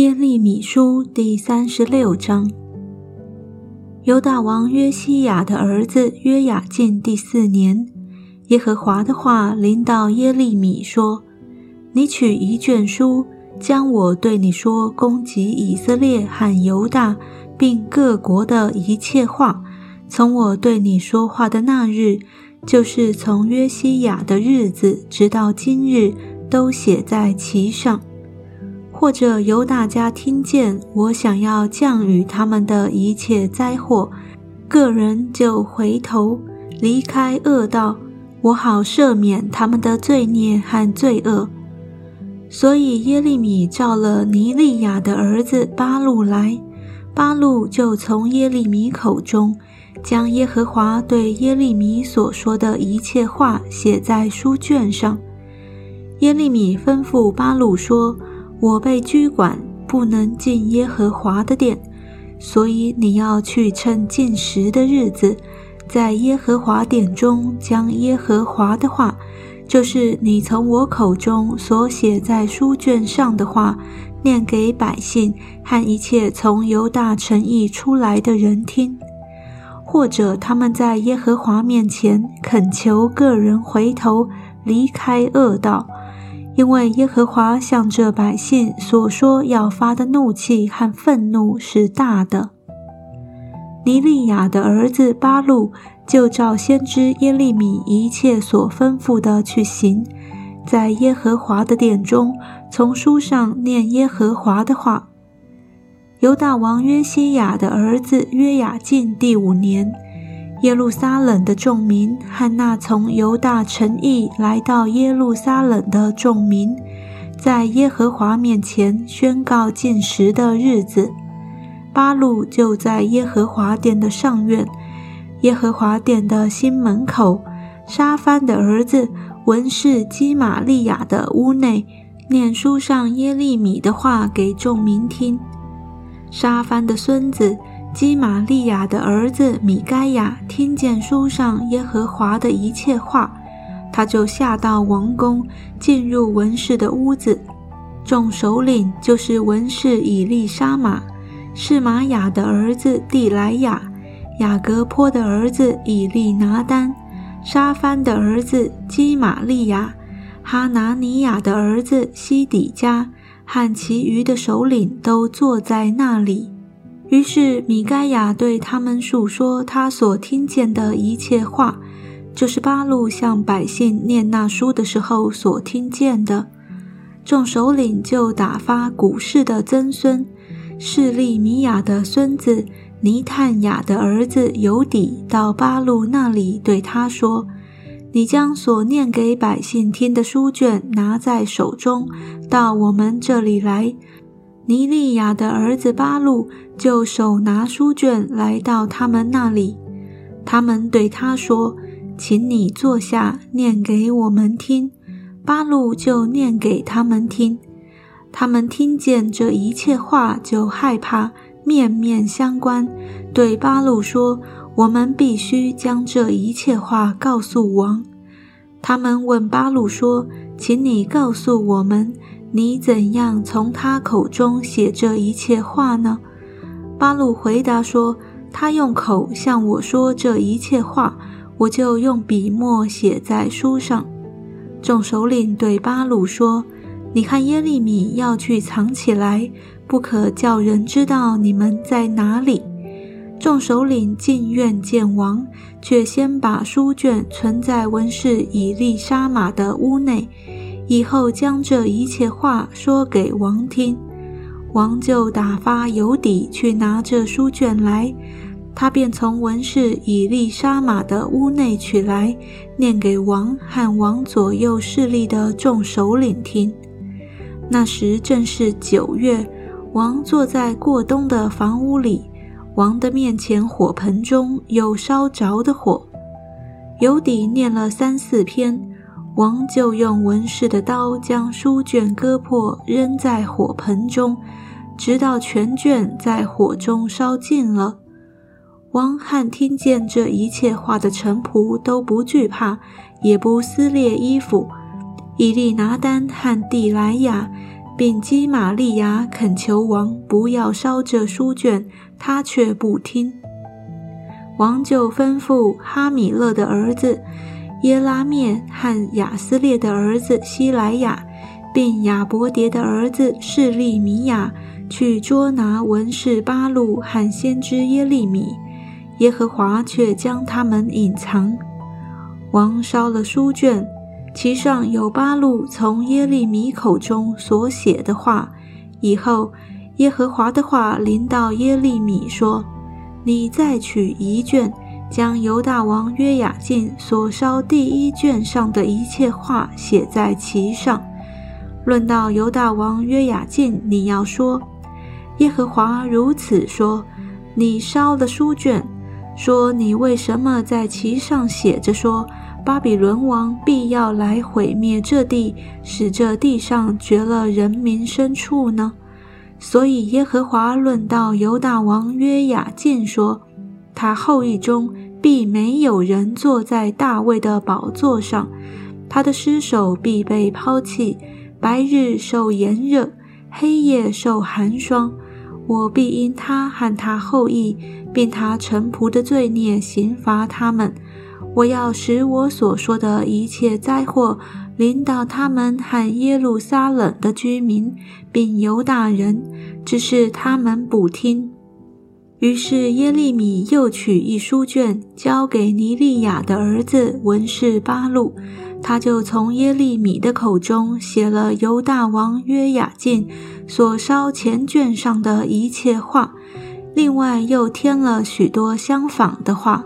耶利米书第三十六章，犹大王约西亚的儿子约雅敬第四年，耶和华的话临到耶利米说：“你取一卷书，将我对你说攻击以色列和犹大，并各国的一切话，从我对你说话的那日，就是从约西亚的日子，直到今日，都写在其上。”或者由大家听见我想要降雨他们的一切灾祸，个人就回头离开恶道，我好赦免他们的罪孽和罪恶。所以耶利米召了尼利亚的儿子巴路来，巴路就从耶利米口中将耶和华对耶利米所说的一切话写在书卷上。耶利米吩咐巴路说。我被拘管，不能进耶和华的殿，所以你要去趁进食的日子，在耶和华殿中将耶和华的话，就是你从我口中所写在书卷上的话，念给百姓和一切从犹大城邑出来的人听，或者他们在耶和华面前恳求个人回头离开恶道。因为耶和华向这百姓所说要发的怒气和愤怒是大的。尼利亚的儿子巴路就照先知耶利米一切所吩咐的去行，在耶和华的殿中从书上念耶和华的话。犹大王约西亚的儿子约雅敬第五年。耶路撒冷的众民和那从犹大城邑来到耶路撒冷的众民，在耶和华面前宣告禁食的日子，八路就在耶和华殿的上院，耶和华殿的新门口，沙番的儿子文士基玛利亚的屋内，念书上耶利米的话给众民听。沙番的孙子。基玛利亚的儿子米该亚听见书上耶和华的一切话，他就下到王宫，进入文士的屋子。众首领就是文士以利沙玛、是玛雅的儿子蒂莱亚、雅各坡的儿子以利拿丹、沙番的儿子基玛利亚、哈拿尼亚的儿子西底加和其余的首领都坐在那里。于是米该亚对他们述说他所听见的一切话，就是巴路向百姓念那书的时候所听见的。众首领就打发古氏的曾孙势利米亚的孙子尼探雅的儿子尤底到巴路那里，对他说：“你将所念给百姓听的书卷拿在手中，到我们这里来。”尼利亚的儿子巴路就手拿书卷来到他们那里，他们对他说：“请你坐下，念给我们听。”巴路就念给他们听。他们听见这一切话，就害怕，面面相关，对巴路说：“我们必须将这一切话告诉王。”他们问巴路说：“请你告诉我们。”你怎样从他口中写这一切话呢？巴鲁回答说：“他用口向我说这一切话，我就用笔墨写在书上。”众首领对巴鲁说：“你看耶利米要去藏起来，不可叫人知道你们在哪里。”众首领进院见王，却先把书卷存在文士以利沙玛的屋内。以后将这一切话说给王听，王就打发尤底去拿这书卷来，他便从文士以利沙玛的屋内取来，念给王和王左右势力的众首领听。那时正是九月，王坐在过冬的房屋里，王的面前火盆中有烧着的火。尤底念了三四篇。王就用文士的刀将书卷割破，扔在火盆中，直到全卷在火中烧尽了。王汉听见这一切话的臣仆都不惧怕，也不撕裂衣服。以利拿丹和蒂莱亚并基玛利亚恳求王不要烧这书卷，他却不听。王就吩咐哈米勒的儿子耶拉面和亚斯列的儿子希莱亚，并亚伯迭的儿子示利米亚去捉拿文士巴路和先知耶利米。耶和华却将他们隐藏。王烧了书卷，其上有八路从耶利米口中所写的话。以后，耶和华的话临到耶利米说。你再取一卷，将犹大王约雅敬所烧第一卷上的一切话写在其上。论到犹大王约雅敬，你要说：耶和华如此说：你烧了书卷，说你为什么在其上写着说巴比伦王必要来毁灭这地，使这地上绝了人民牲畜呢？所以耶和华论到犹大王约雅敬说：“他后裔中必没有人坐在大卫的宝座上，他的尸首必被抛弃。白日受炎热，黑夜受寒霜。我必因他和他后裔，并他臣仆的罪孽刑罚他们。我要使我所说的一切灾祸。”领导他们和耶路撒冷的居民，并犹大人，只是他们不听。于是耶利米又取一书卷，交给尼利亚的儿子文士巴路，他就从耶利米的口中写了犹大王约雅敬所烧前卷上的一切话，另外又添了许多相仿的话。